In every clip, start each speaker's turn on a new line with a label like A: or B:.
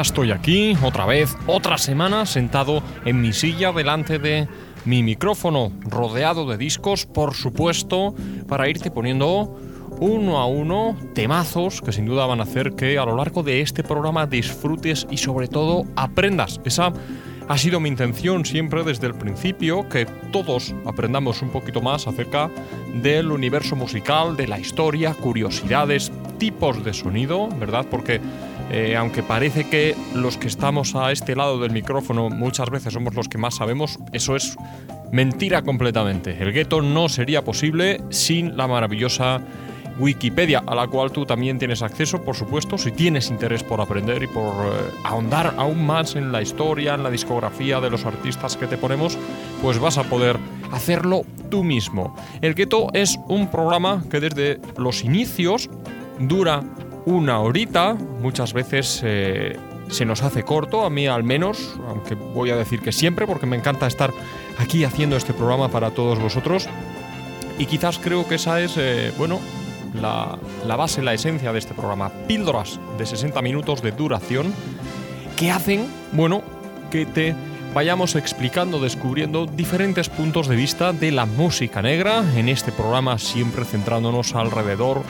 A: Estoy aquí, otra vez, otra semana, sentado en mi silla delante de mi micrófono, rodeado de discos, por supuesto, para irte poniendo uno a uno temazos que sin duda van a hacer que a lo largo de este programa disfrutes y sobre todo aprendas esa ha sido mi intención siempre desde el principio que todos aprendamos un poquito más acerca del universo musical, de la historia, curiosidades, tipos de sonido, ¿verdad? Porque eh, aunque parece que los que estamos a este lado del micrófono muchas veces somos los que más sabemos, eso es mentira completamente. El gueto no sería posible sin la maravillosa Wikipedia, a la cual tú también tienes acceso, por supuesto, si tienes interés por aprender y por eh, ahondar aún más en la historia, en la discografía de los artistas que te ponemos, pues vas a poder hacerlo tú mismo. El Keto es un programa que desde los inicios dura una horita, muchas veces eh, se nos hace corto, a mí al menos, aunque voy a decir que siempre, porque me encanta estar aquí haciendo este programa para todos vosotros. Y quizás creo que esa es, eh, bueno, la, la base, la esencia de este programa. Píldoras de 60 minutos de duración que hacen, bueno, que te vayamos explicando, descubriendo diferentes puntos de vista de la música negra en este programa, siempre centrándonos alrededor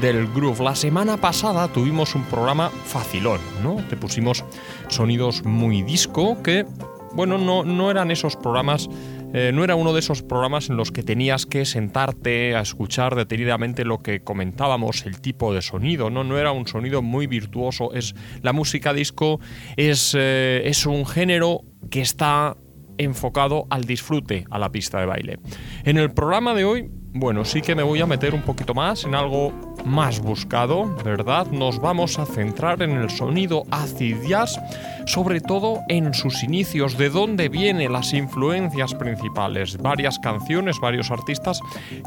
A: del groove. La semana pasada tuvimos un programa facilón, ¿no? Te pusimos sonidos muy disco que, bueno, no, no eran esos programas eh, no era uno de esos programas en los que tenías que sentarte a escuchar detenidamente lo que comentábamos, el tipo de sonido, ¿no? No era un sonido muy virtuoso. Es, la música disco es, eh, es un género que está enfocado al disfrute a la pista de baile. En el programa de hoy bueno, sí que me voy a meter un poquito más en algo más buscado, ¿verdad? Nos vamos a centrar en el sonido acid jazz, sobre todo en sus inicios, de dónde vienen las influencias principales, varias canciones, varios artistas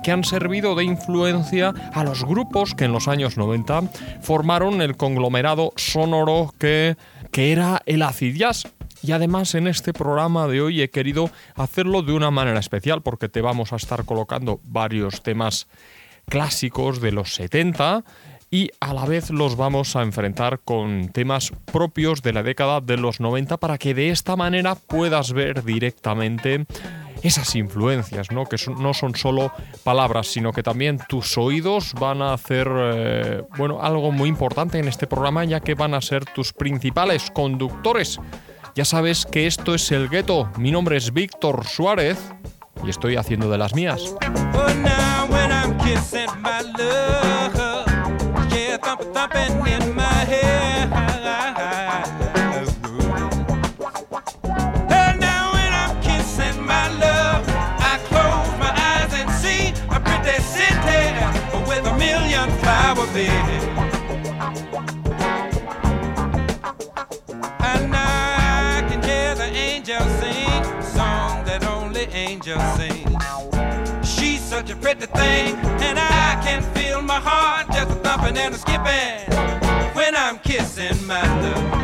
A: que han servido de influencia a los grupos que en los años 90 formaron el conglomerado sonoro que, que era el acid jazz y además en este programa de hoy he querido hacerlo de una manera especial porque te vamos a estar colocando varios temas clásicos de los 70 y a la vez los vamos a enfrentar con temas propios de la década de los 90 para que de esta manera puedas ver directamente esas influencias, ¿no? que no son solo palabras, sino que también tus oídos van a hacer eh, bueno, algo muy importante en este programa, ya que van a ser tus principales conductores ya sabes que esto es el gueto. Mi nombre es Víctor Suárez y estoy haciendo de las mías. Sing. She's such a pretty thing, and I can feel my heart just thumping and skipping when I'm kissing my love.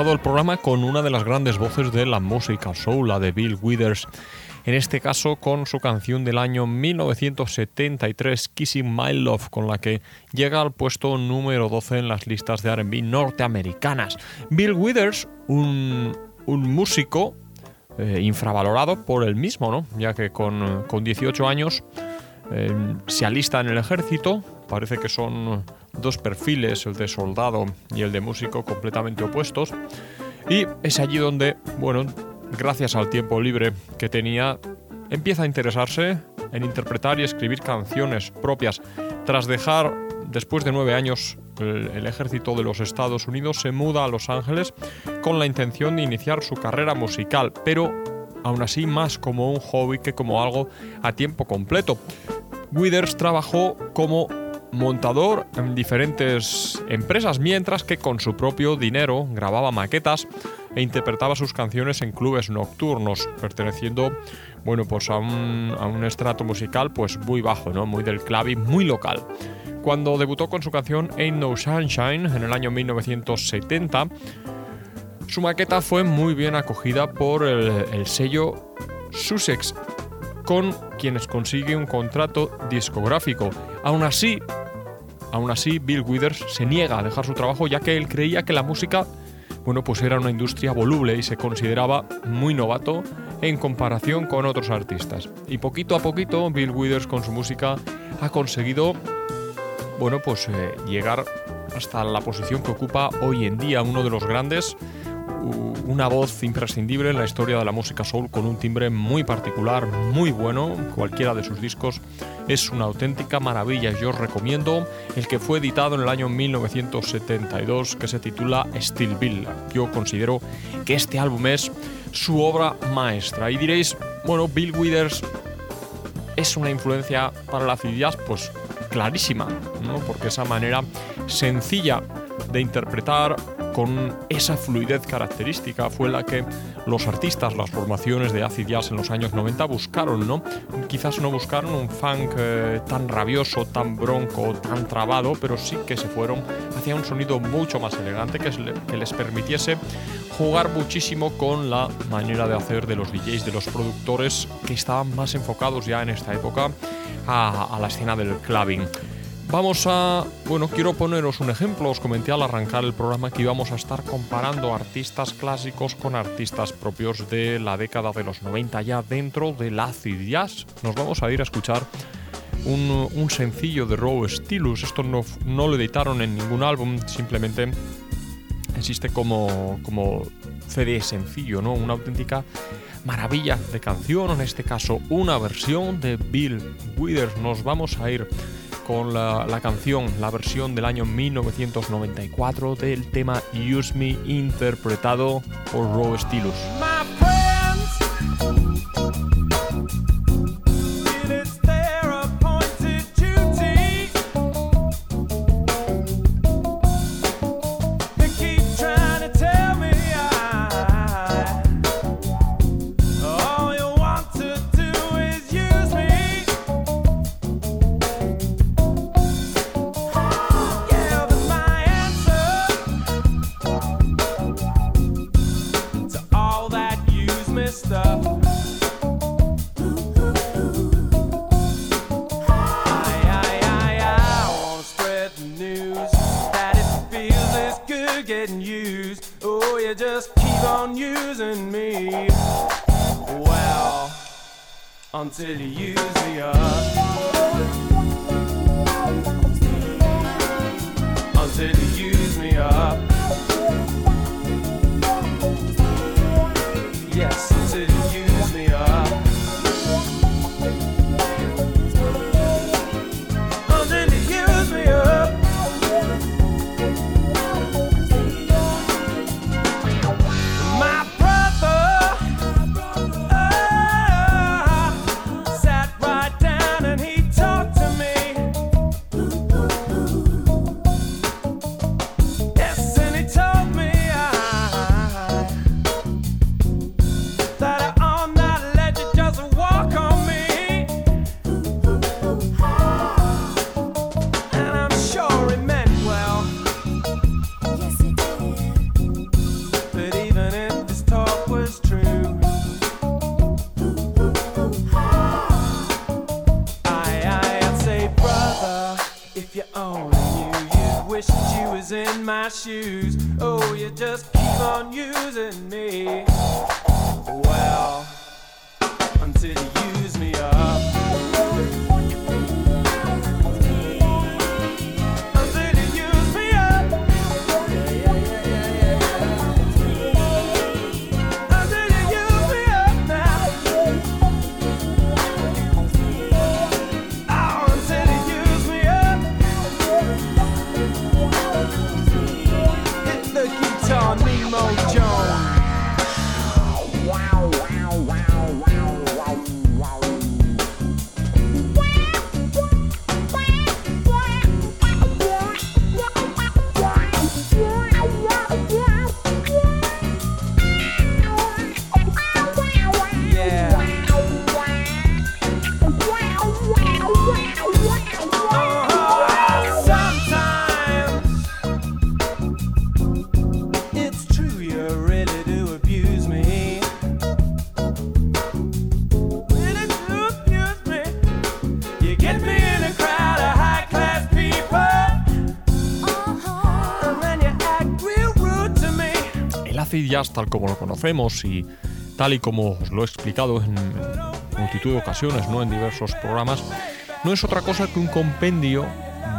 A: El programa con una de las grandes voces de la música soul, la de Bill Withers, en este caso con su canción del año 1973, Kissing My Love, con la que llega al puesto número 12 en las listas de RB norteamericanas. Bill Withers, un, músico eh, infravalorado por él mismo, ¿no? ya que con, 18 años eh, se alista en el ejército, parece que son dos perfiles, el de soldado y el de músico, completamente opuestos. Y es allí donde, bueno, gracias al tiempo libre que tenía, empieza a interesarse en interpretar y escribir canciones propias. Tras dejar, después de nueve años, el, ejército de los Estados Unidos, se muda a Los Ángeles con la intención de iniciar su carrera musical, pero aún así más como un hobby que como algo a tiempo completo. Withers trabajó como montador en diferentes empresas, mientras que con su propio dinero grababa maquetas e interpretaba sus canciones en clubes nocturnos, perteneciendo bueno, pues a un, a un estrato musical pues muy bajo, ¿no? muy del clavi, muy local. Cuando debutó con su canción Ain't No Sunshine en el año 1970, su maqueta fue muy bien acogida por el, el sello Sussex, con quienes consigue un contrato discográfico. Aún así, Aún así, Bill Withers se niega a dejar su trabajo ya que él creía que la música bueno, pues era una industria voluble y se consideraba muy novato en comparación con otros artistas. Y poquito a poquito Bill Withers con su música ha conseguido bueno, pues eh, llegar hasta la posición que ocupa hoy en día uno de los grandes una voz imprescindible en la historia de la música soul con un timbre muy particular, muy bueno. Cualquiera de sus discos es una auténtica maravilla. Yo os recomiendo el que fue editado en el año 1972 que se titula Still Bill. Yo considero que este álbum es su obra maestra. Y diréis, bueno, Bill Withers es una influencia para la jazz, pues clarísima, ¿no? porque esa manera sencilla de interpretar con esa fluidez característica fue la que los artistas, las formaciones de acid jazz en los años 90 buscaron, ¿no? Quizás no buscaron un funk eh, tan rabioso, tan bronco, tan trabado, pero sí que se fueron hacia un sonido mucho más elegante que, les permitiese jugar muchísimo con la manera de hacer de los DJs, de los productores que estaban más enfocados ya en esta época a, a la escena del clubbing. Vamos a, bueno, quiero poneros un ejemplo. Os comenté al arrancar el programa que íbamos a estar comparando artistas clásicos con artistas propios de la década de los 90 ya dentro del acid jazz. Nos vamos a ir a escuchar un, sencillo de Raw Stylus. Esto no, no, lo editaron en ningún álbum, simplemente existe como, como CD sencillo, ¿no? Una auténtica maravilla de canción, en este caso una versión de Bill Withers. Nos vamos a ir con la, canción, la versión del año 1994 del tema Use Me interpretado por Roe Stylus. Until you Tal como lo conocemos y tal y como os lo he explicado en multitud de ocasiones, ¿no? en diversos programas, no es otra cosa que un compendio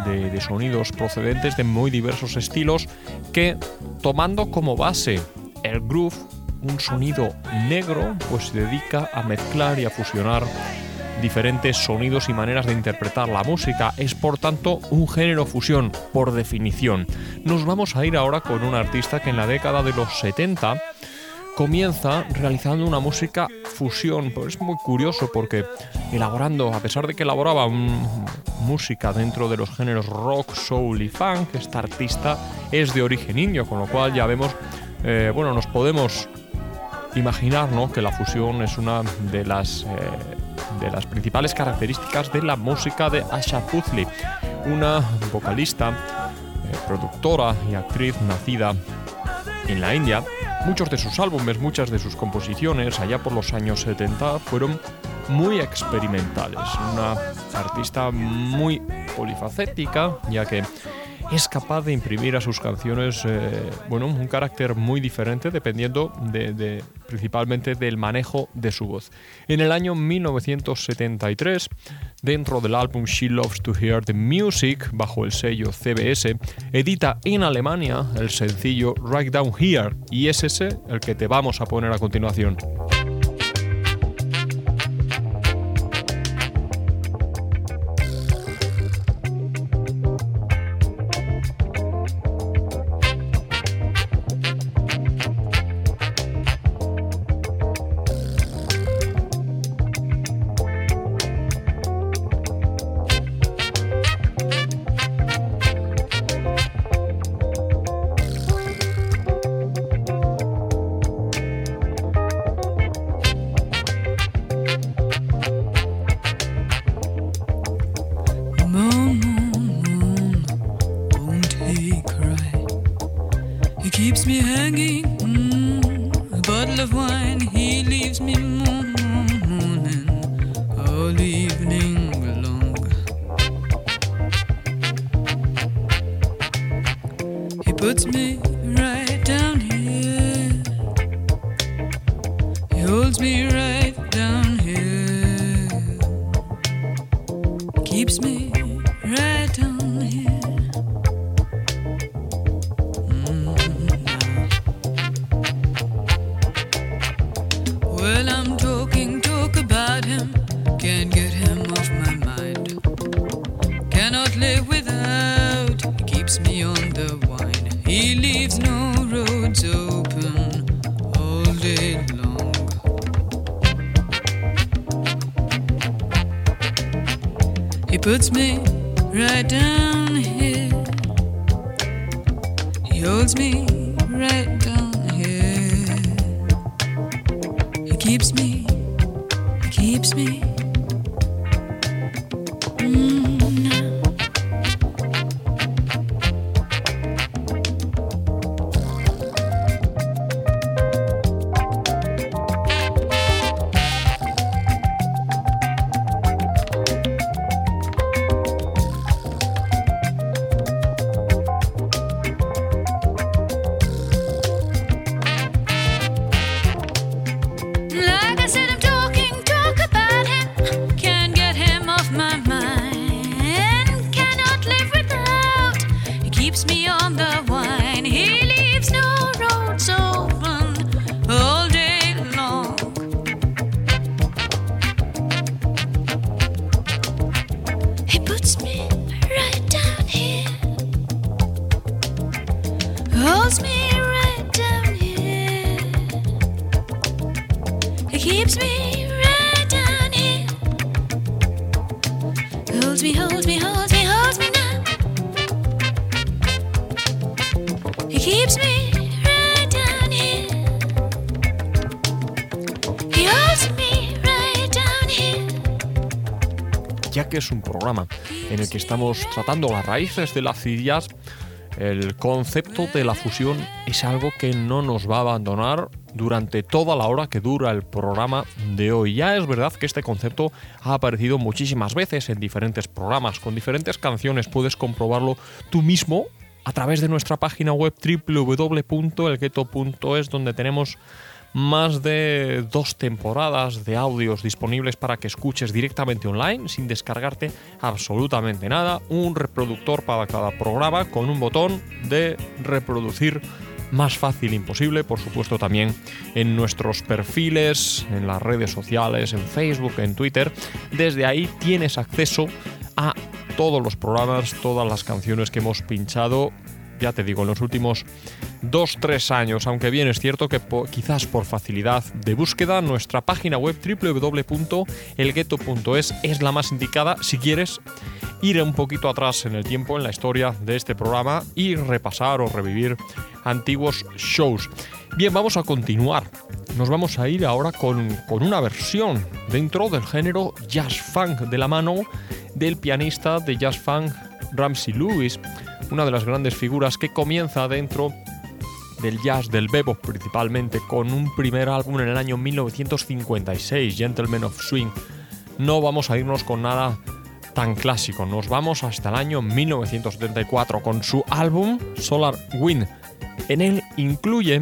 A: de sonidos procedentes de muy diversos estilos que, tomando como base el groove, un sonido negro, pues se dedica a mezclar y a fusionar diferentes sonidos y maneras de interpretar la música. Es por tanto un género fusión, por definición. Nos vamos a ir ahora con un artista que en la década de los 70 comienza realizando una música fusión. Pues es muy curioso porque elaborando, a pesar de que elaboraba música dentro de los géneros rock, soul y funk, esta artista es de origen indio, con lo cual ya vemos, eh, bueno, nos podemos imaginar ¿no? que la fusión es una de las, eh, de las principales características de la música de Asha Puthli, una vocalista, eh, productora y actriz nacida en la India. Muchos de sus álbumes, muchas de sus composiciones, allá por los años 70, fueron muy experimentales. Una artista muy polifacética, ya que es capaz de imprimir a sus canciones eh, bueno, un carácter muy diferente dependiendo de, de- principalmente del manejo de su voz. En el año 1973, dentro del álbum She Loves to Hear the Music, bajo el sello CBS, edita en Alemania el sencillo Right Down Here y es ese el que te vamos a poner a continuación. En el que estamos tratando las raíces de las ideas, el concepto de la fusión es algo que no nos va a abandonar durante toda la hora que dura el programa de hoy. Ya es verdad que este concepto ha aparecido muchísimas veces en diferentes programas, con diferentes canciones, puedes comprobarlo tú mismo a través de nuestra página web www.elgueto.es donde tenemos más de dos temporadas de audios disponibles para que escuches directamente online sin descargarte absolutamente nada. Un reproductor para cada programa con un botón de reproducir más fácil imposible, por supuesto también en nuestros perfiles, en las redes sociales, en Facebook, en Twitter. Desde ahí tienes acceso a todos los programas, todas las canciones que hemos pinchado ya te digo, en los últimos 2-3 años, aunque bien es cierto que quizás por facilidad de búsqueda, nuestra página web www.elgueto.es es la más indicada si quieres ir un poquito atrás en el tiempo, en la historia de este programa y repasar o revivir antiguos shows. Bien, vamos a continuar. Nos vamos a ir ahora con, con una versión dentro del género jazz funk de la mano del pianista de jazz funk Ramsey Lewis una de las grandes figuras que comienza dentro del jazz, del bebop principalmente, con un primer álbum en el año 1956, Gentlemen of Swing. No vamos a irnos con nada tan clásico, nos vamos hasta el año 1974 con su álbum Solar Wind. En él incluye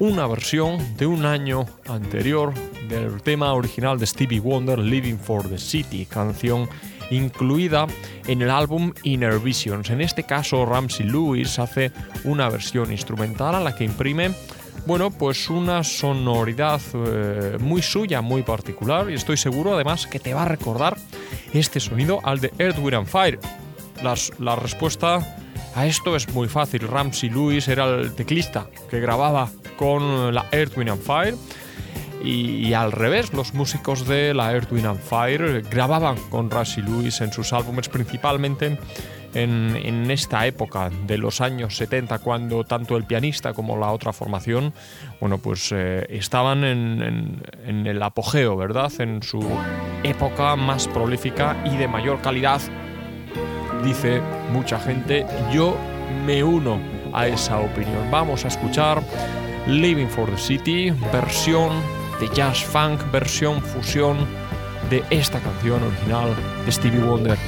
A: una versión de un año anterior del tema original de Stevie Wonder, Living for the City, canción incluida en el álbum Inner Visions. En este caso, Ramsey Lewis hace una versión instrumental a la que imprime bueno, pues una sonoridad eh, muy suya, muy particular, y estoy seguro además que te va a recordar este sonido al de Earth, Wind and Fire. La respuesta a esto es muy fácil. Ramsey Lewis era el teclista que grababa con la Earth, Wind and Fire y, al revés, los músicos de la Earth, Wind and Fire grababan con Ramsey Lewis en sus álbumes, principalmente en, en, esta época de los años 70, cuando tanto el pianista como la otra formación, bueno, pues eh, estaban en, en, en el apogeo, ¿verdad? En su época más prolífica y de mayor calidad, dice mucha gente. Yo me uno a esa opinión. Vamos a escuchar Living for the City, versión de jazz funk, versión fusión de esta canción original de Stevie Wonder.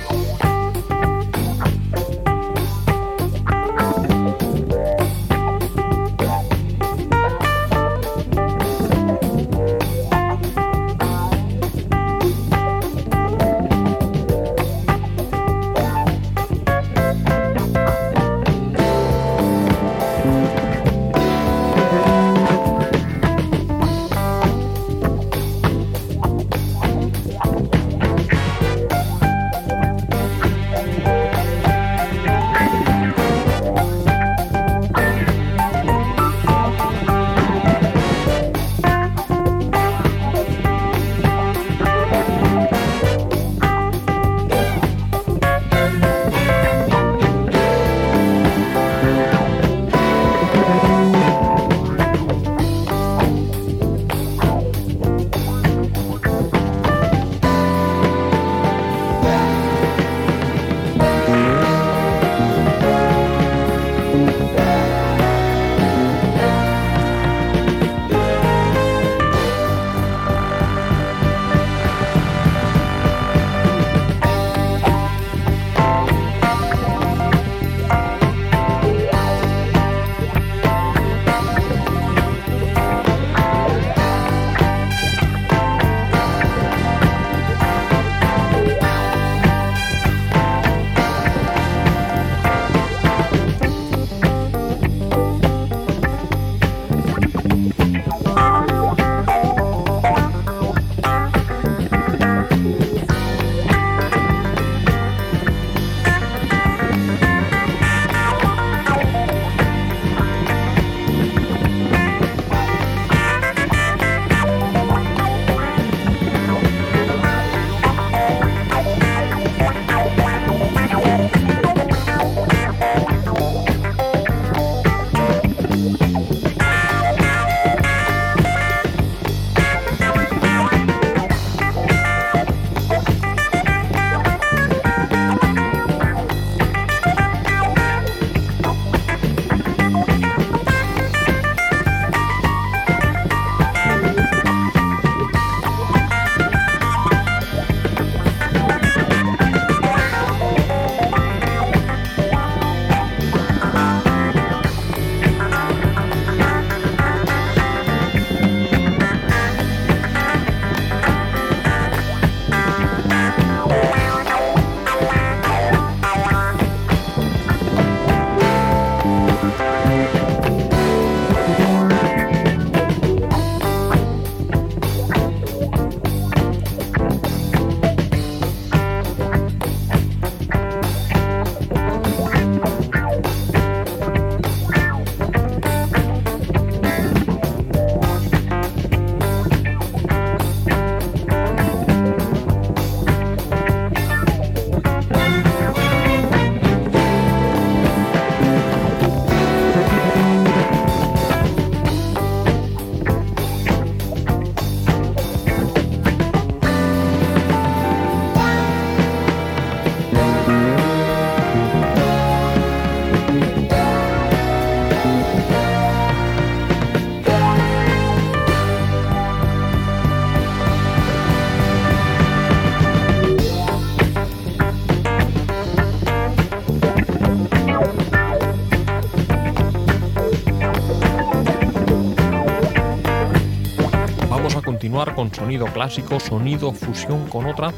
A: Continuar con sonido clásico, sonido fusión con otra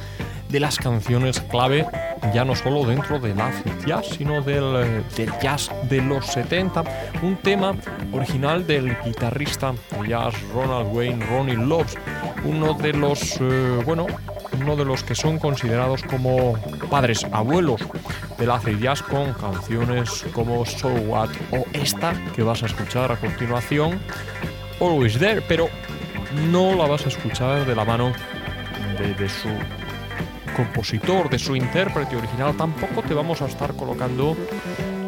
A: de las canciones clave, ya no solo dentro del acid jazz, sino del, eh, del, jazz de los 70. Un tema original del guitarrista jazz Ronald Wayne, Ronnie Loves, uno de los, eh, bueno, uno de los que son considerados como padres, abuelos del acid jazz con canciones como So What o esta que vas a escuchar a continuación, Always There, pero no la vas a escuchar de la mano de, su compositor, de su intérprete original, tampoco te vamos a estar colocando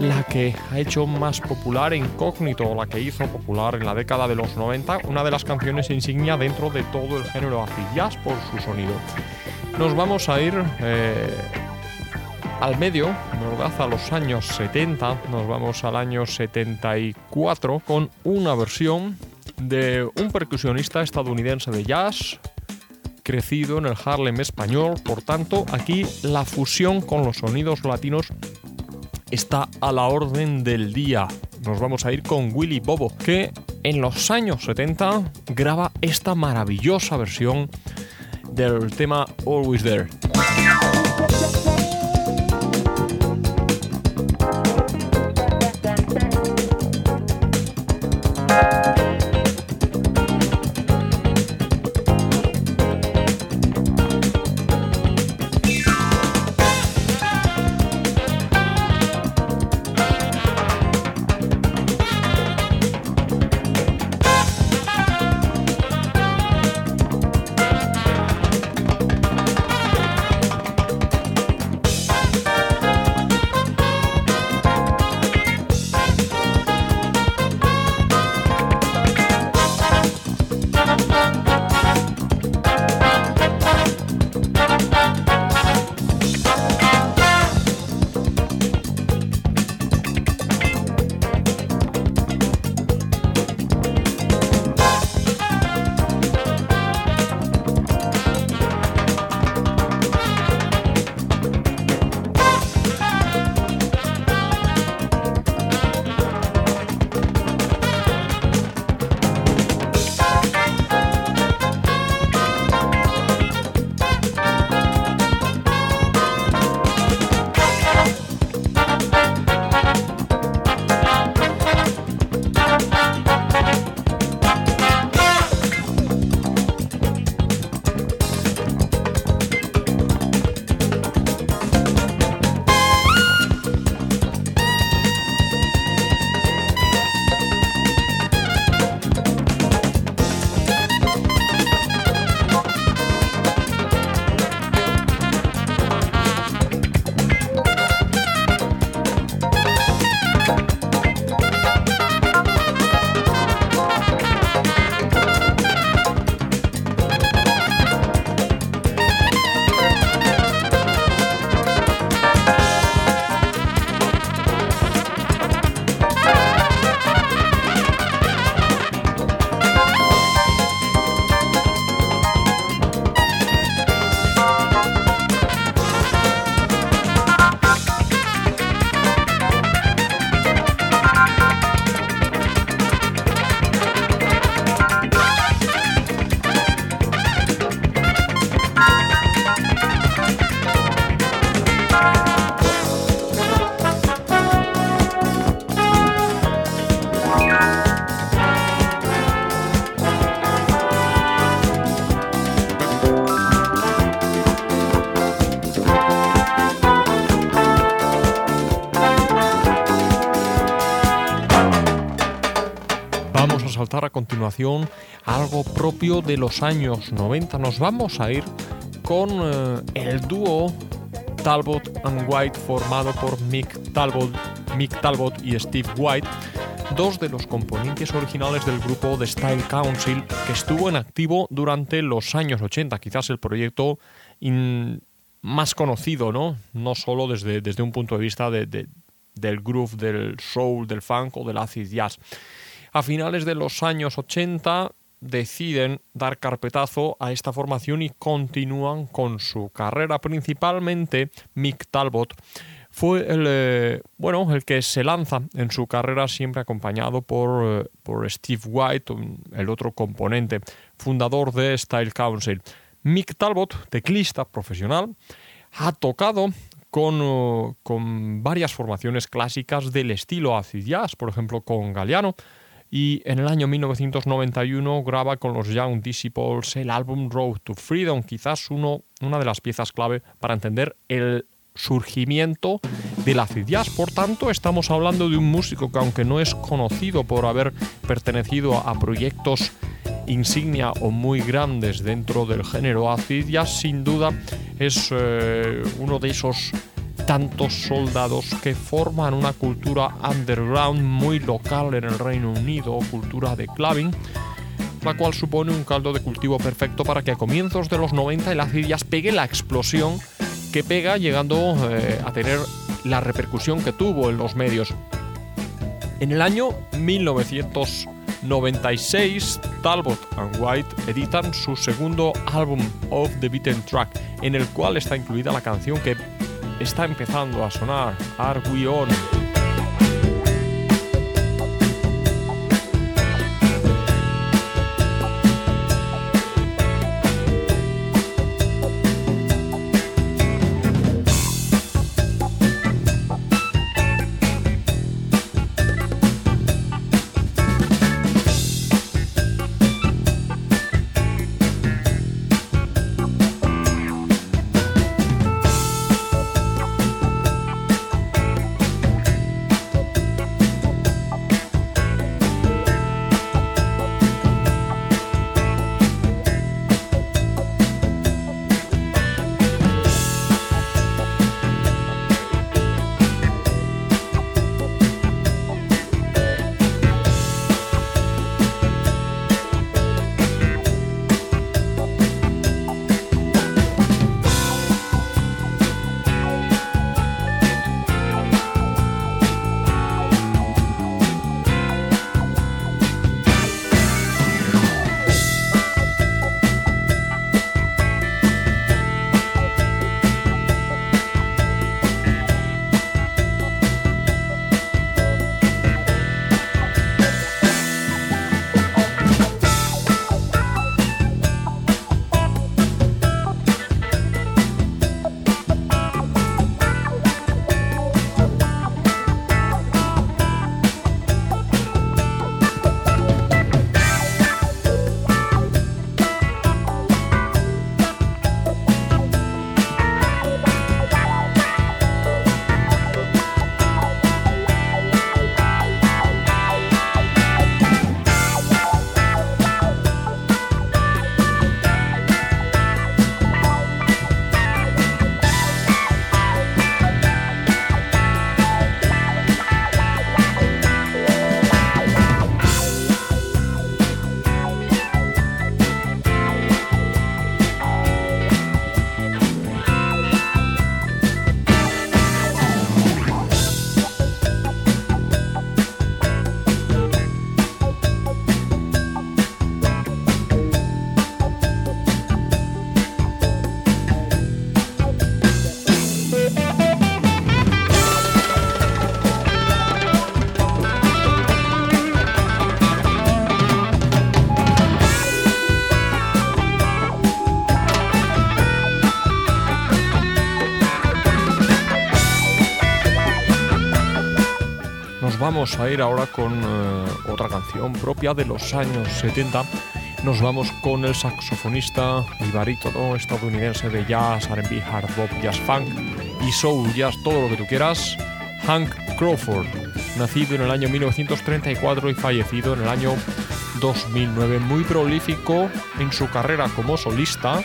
A: la que ha hecho más popular Incógnito, la que hizo popular en la década de los 90, una de las canciones insignia dentro de todo el género acid jazz por su sonido. Nos vamos a ir eh, al medio, ¿verdad? A los años 70, nos vamos al año 74 con una versión de un percusionista estadounidense de jazz, crecido en el Harlem español, por tanto aquí la fusión con los sonidos latinos está a la orden del día. Nos vamos a ir con Willy Bobo, que en los años 70 graba esta maravillosa versión del tema Always There. Algo propio de los años 90. Nos vamos a ir con eh, el dúo Talbot and White formado por Mick Talbot, Mick Talbot y Steve White, dos de los componentes originales del grupo The Style Council que estuvo en activo durante los años 80, quizás el proyecto más conocido, ¿no? No solo desde, desde un punto de vista de, del groove, del soul, del funk o del acid jazz. A finales de los años 80 deciden dar carpetazo a esta formación y continúan con su carrera, principalmente Mick Talbot fue el, eh, bueno, el que se lanza en su carrera siempre acompañado por, eh, por Steve White, el otro componente, fundador de Style Council. Mick Talbot, teclista profesional, ha tocado con, eh, con, varias formaciones clásicas del estilo acid jazz, por ejemplo con Galliano, y en el año 1991 graba con los Young Disciples el álbum Road to Freedom, quizás uno, una de las piezas clave para entender el surgimiento del acid jazz. Por tanto, estamos hablando de un músico que aunque no es conocido por haber pertenecido a proyectos insignia o muy grandes dentro del género acid jazz, sin duda es eh, uno de esos tantos soldados que forman una cultura underground muy local en el Reino Unido, cultura de clubbing, la cual supone un caldo de cultivo perfecto para que a comienzos de los 90 el acid jazz pegue la explosión que pega llegando eh, a tener la repercusión que tuvo en los medios. En el año 1996, Talbot and White editan su segundo álbum Of the Beaten Track, en el cual está incluida la canción que está empezando a sonar, Are We On? Vamos a ir ahora con eh, otra canción propia de los años 70. Nos vamos con el saxofonista y barítono estadounidense de jazz, R&B, hard bop, jazz funk y soul jazz, todo lo que tú quieras, Hank Crawford, nacido en el año 1934 y fallecido en el año 2009, muy prolífico en su carrera como solista.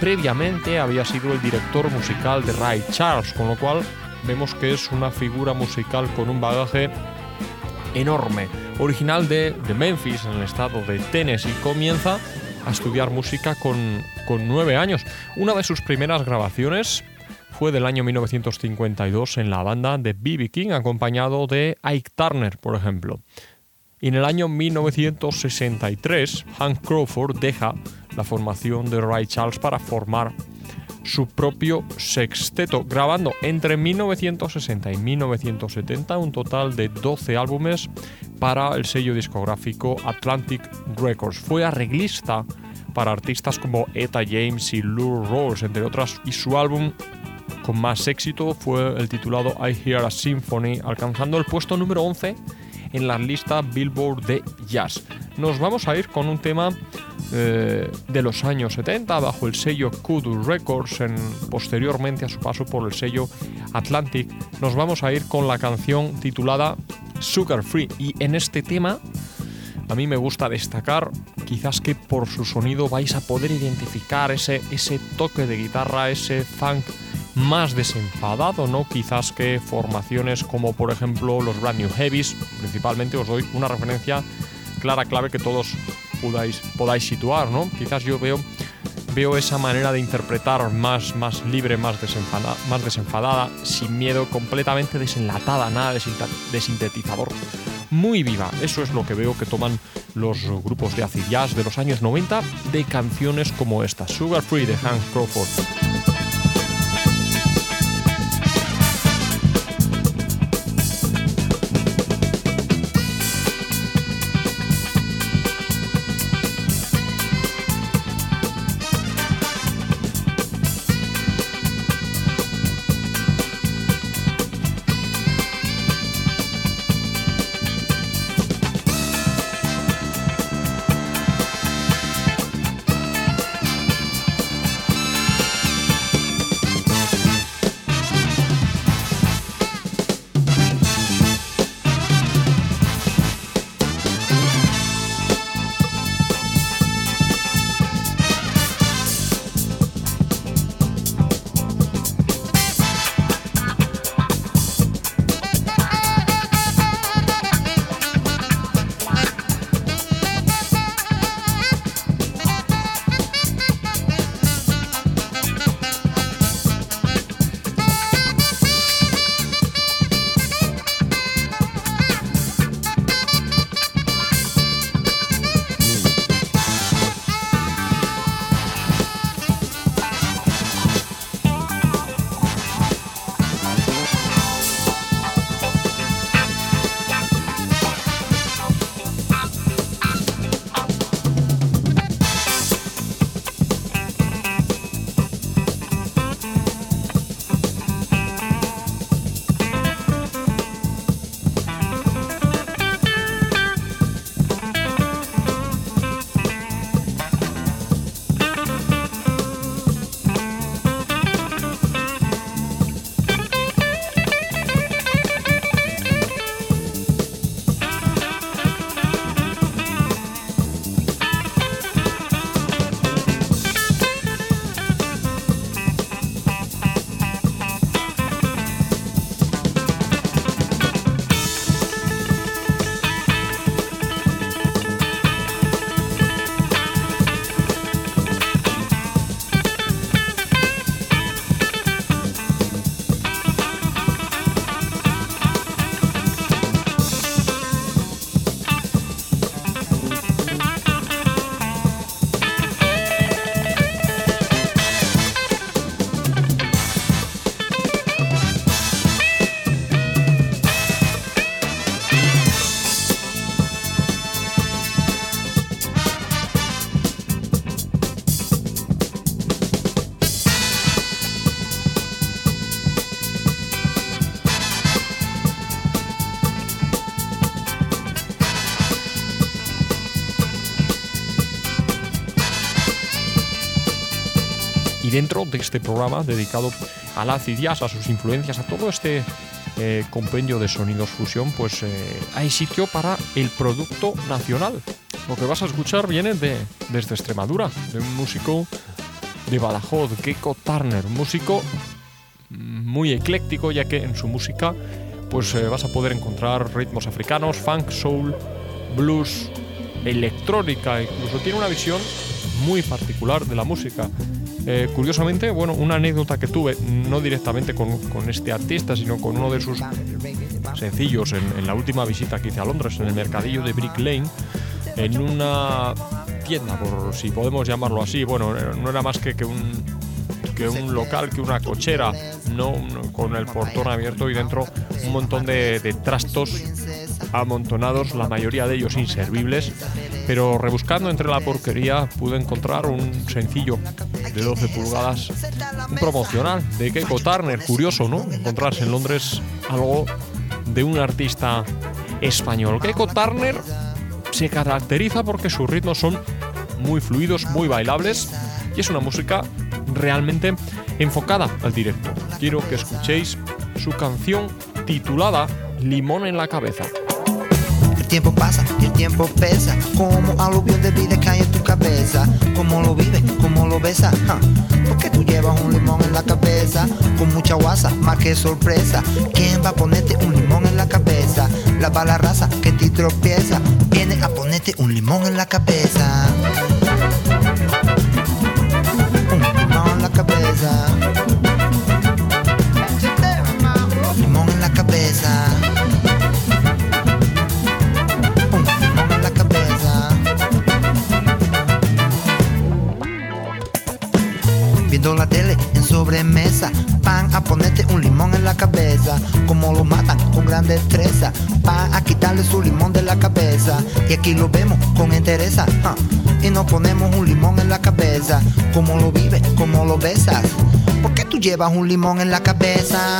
A: Previamente había sido el director musical de Ray Charles, con lo cual vemos que es una figura musical con un bagaje enorme. Original de, Memphis, en el estado de Tennessee, comienza a estudiar música con, con nueve años. Una de sus primeras grabaciones fue del año 1952 en la banda de B.B. King, acompañado de Ike Turner, por ejemplo. Y en el año 1963, Hank Crawford deja la formación de Ray Charles para formar su propio sexteto, grabando entre 1960 y 1970 un total de 12 álbumes para el sello discográfico Atlantic Records. Fue arreglista para artistas como Eta James y Lou Rawls, entre otras, y su álbum con más éxito fue el titulado I Hear a Symphony, alcanzando el puesto número 11 en la lista Billboard de Jazz. Nos vamos a ir con un tema eh, de los años 70 bajo el sello Kudu Records, en, posteriormente a su paso por el sello Atlantic. Nos vamos a ir con la canción titulada Sugar Free y en este tema a mí me gusta destacar quizás que por su sonido vais a poder identificar ese, ese toque de guitarra, ese funk más desenfadado, ¿no? Quizás que formaciones como por ejemplo los Brand New Heavies, principalmente os doy una referencia clara, clave que todos podáis, podáis situar, ¿no? Quizás yo veo, veo esa manera de interpretar más, más libre, más desenfadada, más desenfadada, sin miedo, completamente desenlatada, nada de, sintetizador. Muy viva, eso es lo que veo que toman los grupos de acid jazz de los años 90 de canciones como esta, Sugar Free de Hank Crawford. Dentro de este programa dedicado al acid jazz, a sus influencias, a todo este eh, compendio de sonidos fusión, pues eh, hay sitio para el producto nacional. Lo que vas a escuchar viene de, desde Extremadura, de un músico de Badajoz, Gecko Turner, músico muy ecléctico, ya que en su música pues eh, vas a poder encontrar ritmos africanos, funk, soul, blues, electrónica, incluso tiene una visión muy particular de la música. Eh, curiosamente, bueno, una anécdota que tuve, no directamente con, este artista, sino con uno de sus sencillos en, la última visita que hice a Londres, en el mercadillo de Brick Lane, en una tienda, por si podemos llamarlo así, bueno, no era más que, que un que un local, que una cochera, no con el portón abierto y dentro un montón de, de trastos amontonados, la mayoría de ellos inservibles, pero rebuscando entre la porquería pude encontrar un sencillo de 12 pulgadas, un promocional de Keiko Turner, curioso, ¿no? Encontrarse en Londres algo de un artista español. Keiko Turner se caracteriza porque sus ritmos son muy fluidos, muy bailables y es una música realmente enfocada al directo. Quiero que escuchéis su canción titulada Limón en la cabeza.
B: Tiempo pasa y el tiempo pesa. Como aluvión de vida cae en tu cabeza. Como lo vives, como lo besas. Porque tú llevas un limón en la cabeza. Con mucha guasa, más que sorpresa. ¿Quién va a ponerte un limón en la cabeza? La bala raza que te tropieza. Viene a ponerte un limón en la cabeza. Un limón en la cabeza. Cabeza. Como lo matan con gran destreza, van a quitarle su limón de la cabeza. Y aquí lo vemos con entereza. Y nos ponemos un limón en la cabeza. Como lo vives, como lo besas. ¿Por qué tú llevas un limón en la cabeza?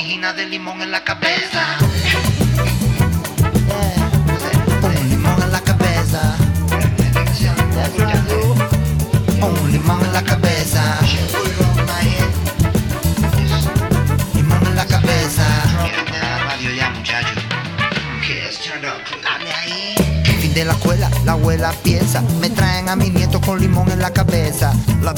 B: De limón en la cabeza. Un limón en la cabeza. Un limón en la cabeza. Limón en la cabeza. radio ya. Fin de la escuela, la abuela piensa. Me traen a mis nietos con limón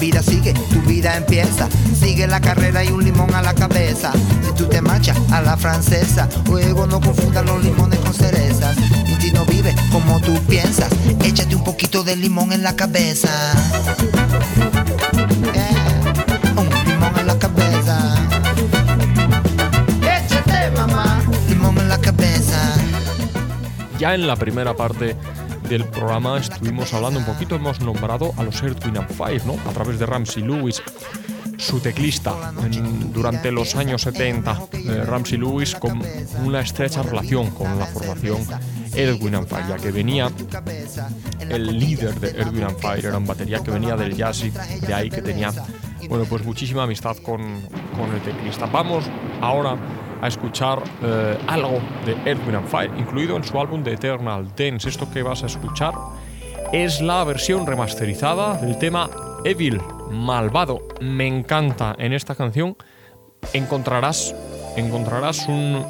B: vida sigue, tu vida empieza. Sigue la carrera y un limón a la cabeza. Si tú te marchas a la francesa, luego no confundas los limones con cerezas. Y si no vives como tú piensas, échate un poquito de limón en la cabeza. Yeah. Un limón en la cabeza. Échate, mamá. Limón en la cabeza.
A: Ya en la primera parte del programa estuvimos hablando un poquito, hemos nombrado a los Earth, Wind and Fire, ¿no? A través de Ramsey Lewis, su teclista durante los años 70. eh, Ramsey Lewis con una estrecha relación con la formación Wind and Fire, ya que venía el líder de Wind and Fire, era un batería que venía del jazz y de ahí que tenía bueno, pues muchísima amistad con, con el teclista. Vamos ahora a escuchar eh, algo de Wind and Fire, incluido en su álbum de Eternal Dance. Esto que vas a escuchar es la versión remasterizada del tema Evil, malvado. Me encanta en esta canción. Encontrarás, encontrarás un,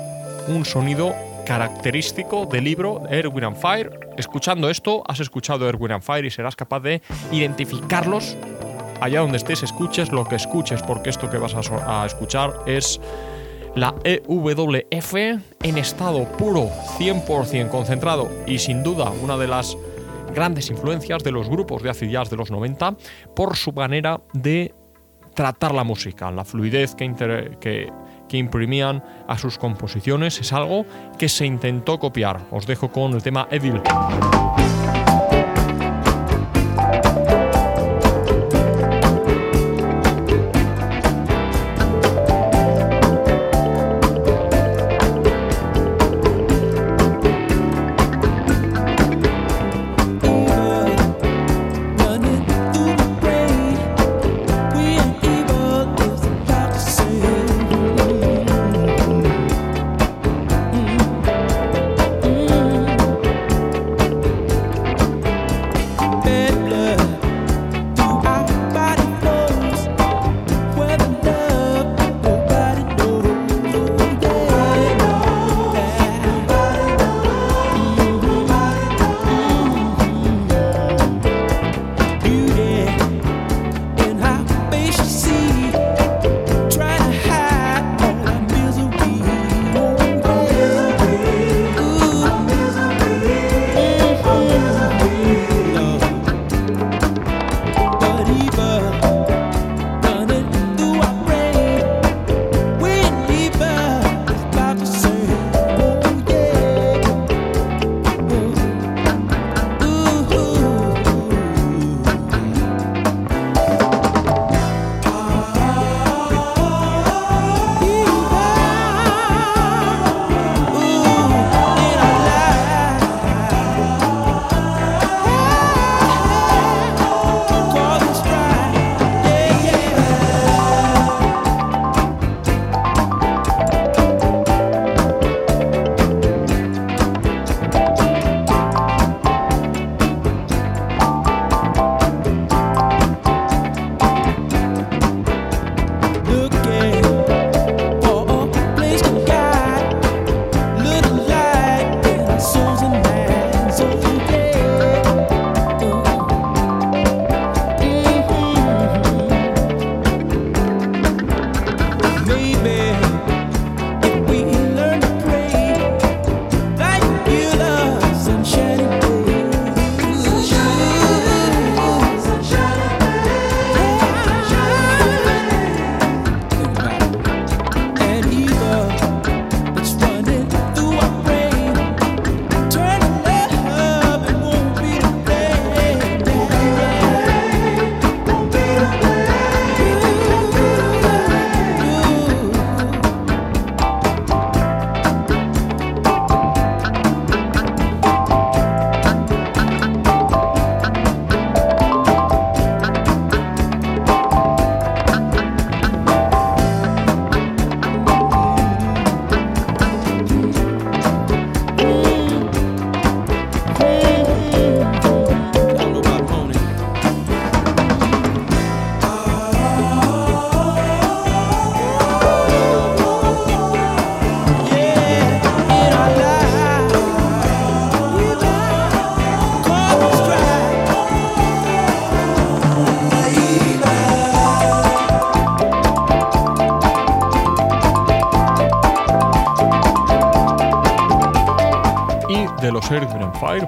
A: un sonido característico del libro Air, Wind and Fire. Escuchando esto, has escuchado Air, Wind and Fire y serás capaz de identificarlos allá donde estés, escuches lo que escuches, porque esto que vas a escuchar es la EWF en estado puro, 100% concentrado y sin duda una de las grandes influencias de los grupos de acid jazz de los 90 por su manera de tratar la música, la fluidez que, que, imprimían a sus composiciones es algo que se intentó copiar. Os dejo con el tema Evil.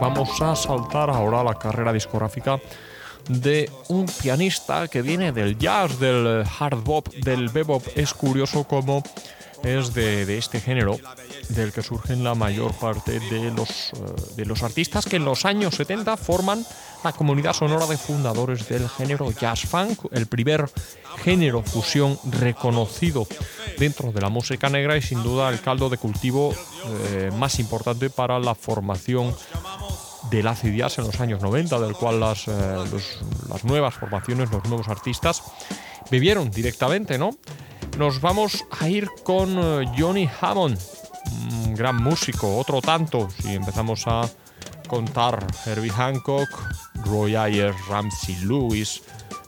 A: Vamos a saltar ahora a la carrera discográfica de un pianista que viene del jazz, del hard bop, del bebop. Es curioso cómo es de, este género del que surgen la mayor parte de los, eh, de los artistas que en los años 70 forman la comunidad sonora de fundadores del género jazz funk, el primer género fusión reconocido dentro de la música negra y sin duda el caldo de cultivo eh, más importante para la formación del acid jazz en los años 90, del cual las, eh, las nuevas formaciones, los nuevos artistas vivieron directamente, ¿no? Nos vamos a ir con eh, Johnny Hammond, un gran músico, otro tanto, si empezamos a contar Herbie Hancock, Roy Ayers, Ramsey Lewis.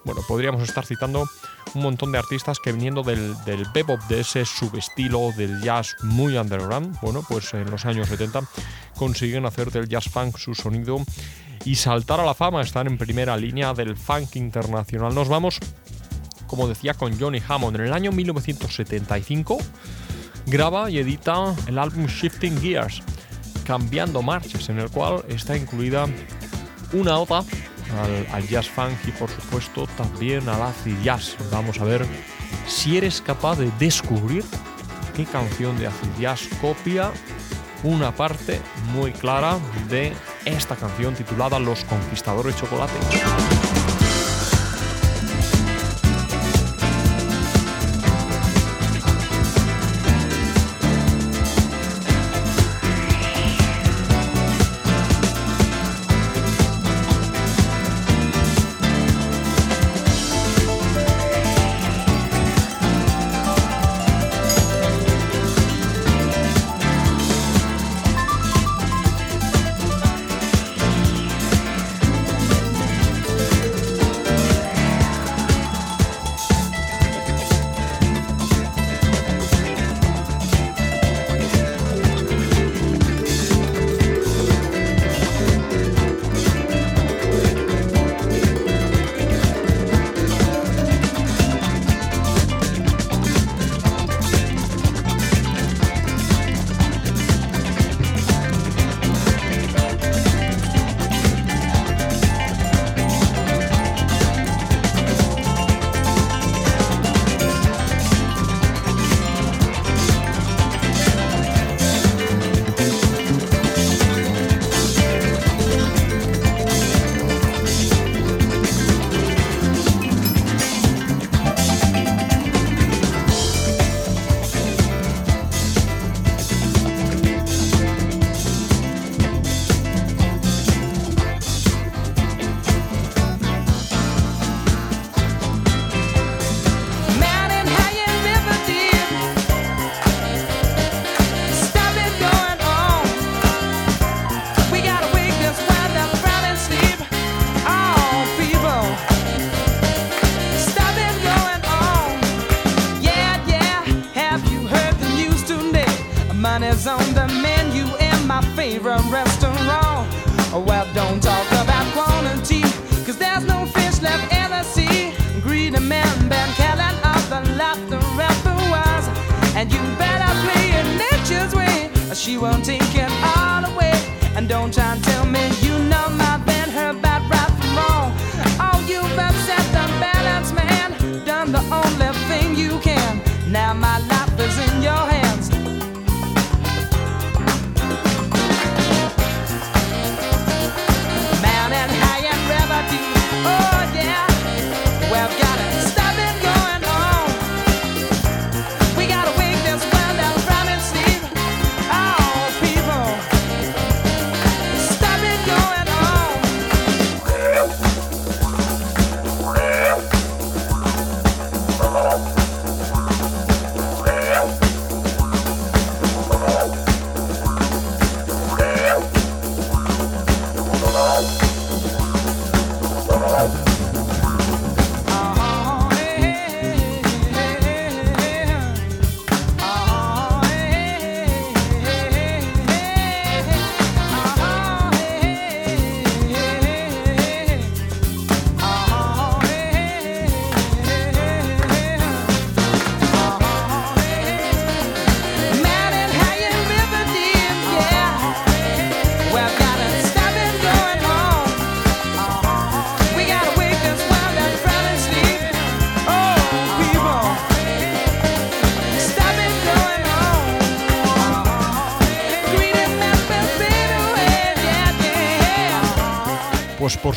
A: Bueno, podríamos estar citando un montón de artistas que viniendo del, del bebop, de ese subestilo del jazz muy underground, bueno, pues en los años 70 consiguen hacer del jazz funk su sonido y saltar a la fama, están en primera línea del funk internacional. Nos vamos, como decía, con Johnny Hammond. En el año 1975 graba y edita el álbum Shifting Gears, cambiando marchas, en el cual está incluida una oda al, jazz funk y por supuesto también al acid jazz. Vamos a ver si eres capaz de descubrir qué canción de acid jazz copia una parte muy clara de esta canción titulada Los Conquistadores Chocolate.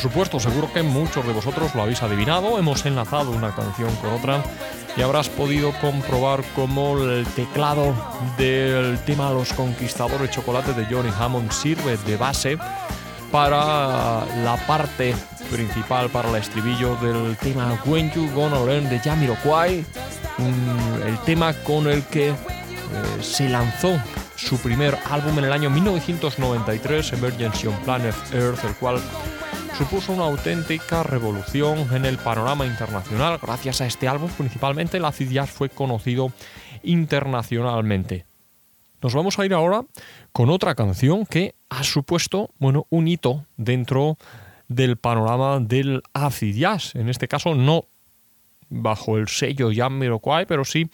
A: Supuesto, seguro que muchos de vosotros lo habéis adivinado. Hemos enlazado una canción con otra y habrás podido comprobar cómo el teclado del tema Los Conquistadores Chocolate de Johnny Hammond sirve de base para la parte principal, para el estribillo del tema When You Gonna Learn de Jamiroquai, un- el tema con el que eh, se lanzó su primer álbum en el año 1993, Emergency on Planet Earth, el cual supuso una auténtica revolución en el panorama internacional. Gracias a este álbum, principalmente, el acid jazz fue conocido internacionalmente. Nos vamos a ir ahora con otra canción que ha supuesto, bueno, un hito dentro del panorama del acid jazz. En este caso, no bajo el sello Jamiroquai, pero sí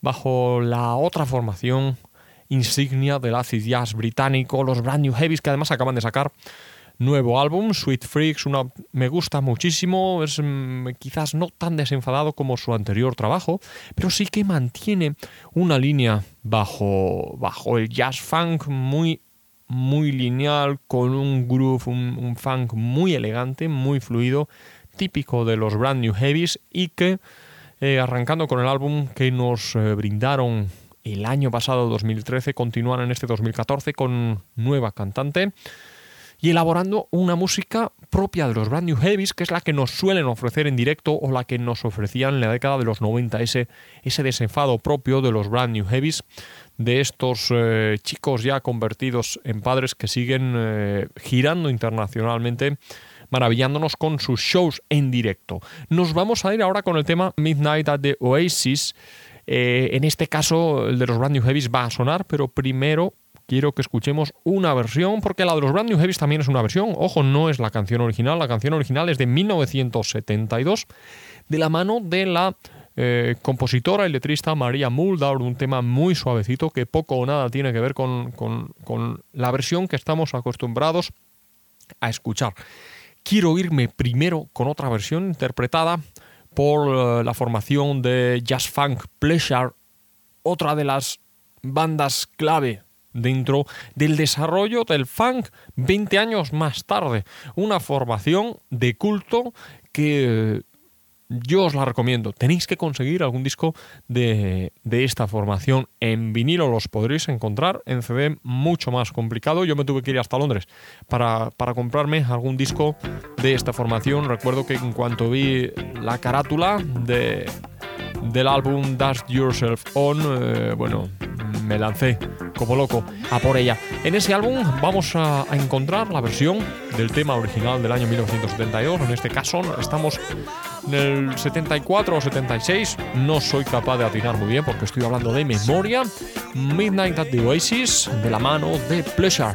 A: bajo la otra formación insignia del acid jazz británico, los Brand New Heavies, que además acaban de sacar nuevo álbum, Sweet Freaks, me gusta muchísimo, es mm, quizás no tan desenfadado como su anterior trabajo, pero sí que mantiene una línea bajo, bajo el jazz funk muy, muy lineal, con un groove, un, un funk muy elegante, muy fluido, típico de los Brand New Heavies y que eh, arrancando con el álbum que nos eh, brindaron el año pasado, 2013, continúan en este 2014 con nueva cantante y elaborando una música propia de los Brand New Heavies, que es la que nos suelen ofrecer en directo o la que nos ofrecían en la década de los 90, ese, ese desenfado propio de los Brand New Heavies, de estos eh, chicos ya convertidos en padres que siguen eh, girando internacionalmente maravillándonos con sus shows en directo. Nos vamos a ir ahora con el tema Midnight at the Oasis. Eh, en este caso, el de los Brand New Heavies va a sonar, pero primero quiero que escuchemos una versión, porque la de los Brand New Heavies también es una versión. Ojo, no es la canción original, la canción original es de 1972, de la mano de la eh, compositora y letrista María Muldaur, un tema muy suavecito que poco o nada tiene que ver con, con- la versión que estamos acostumbrados a escuchar. Quiero irme primero con otra versión interpretada por eh, la formación de Jazz Funk Pleasure, otra de las bandas clave dentro del desarrollo del funk 20 años más tarde. Una formación de culto que eh, yo os la recomiendo. Tenéis que conseguir algún disco de, de esta formación en vinilo, los podréis encontrar en CD mucho más complicado. Yo me tuve que ir hasta Londres para, para comprarme algún disco de esta formación. Recuerdo que en cuanto vi la carátula de, del álbum Dust Yourself On, eh, bueno,
C: me lancé como loco a por ella. En ese álbum vamos a, a encontrar la versión del tema original del año 1972. En este caso estamos en el 74 o 76. No soy capaz de atinar muy bien porque estoy hablando de memoria. Midnight at the Oasis de la mano de Pleasure.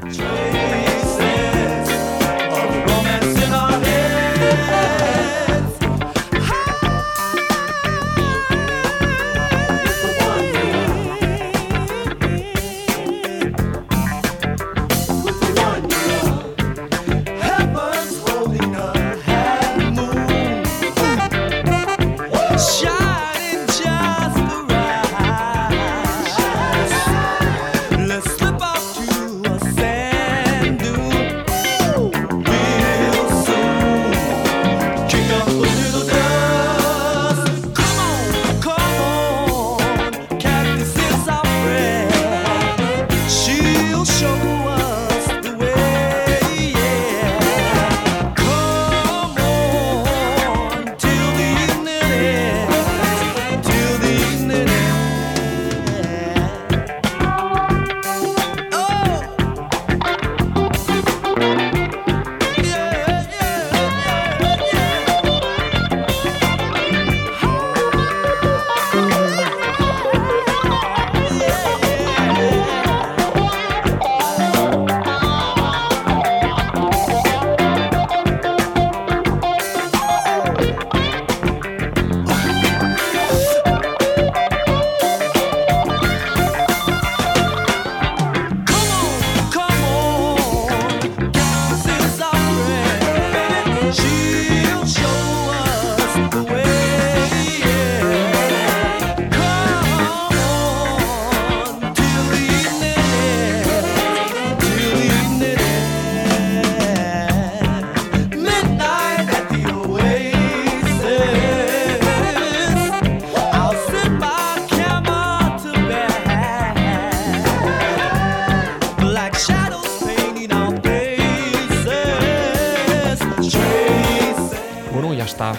C: Bueno, ya está.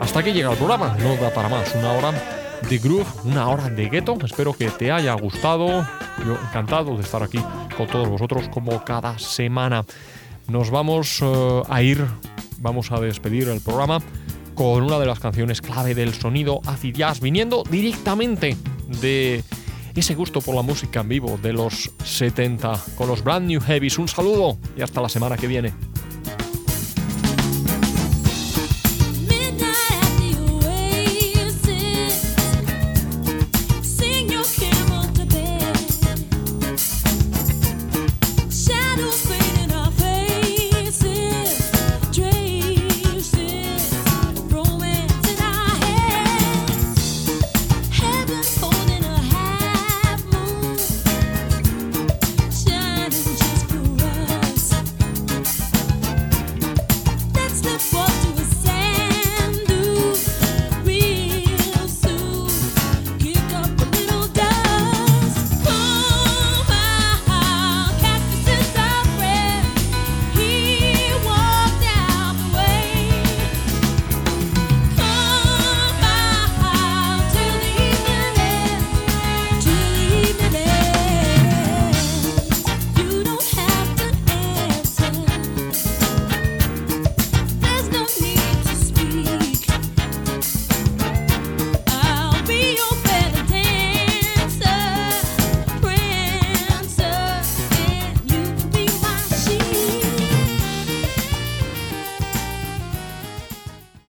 C: Hasta aquí llega el programa. No da para más. Una hora de groove, una hora de gueto. Espero que te haya gustado. Yo encantado de estar aquí con todos vosotros como cada semana. Nos vamos eh, a ir, vamos a despedir el programa con una de las canciones clave del sonido acid jazz, viniendo directamente de ese gusto por la música en vivo de los 70 con los Brand New Heavies. Un saludo y hasta la semana que viene.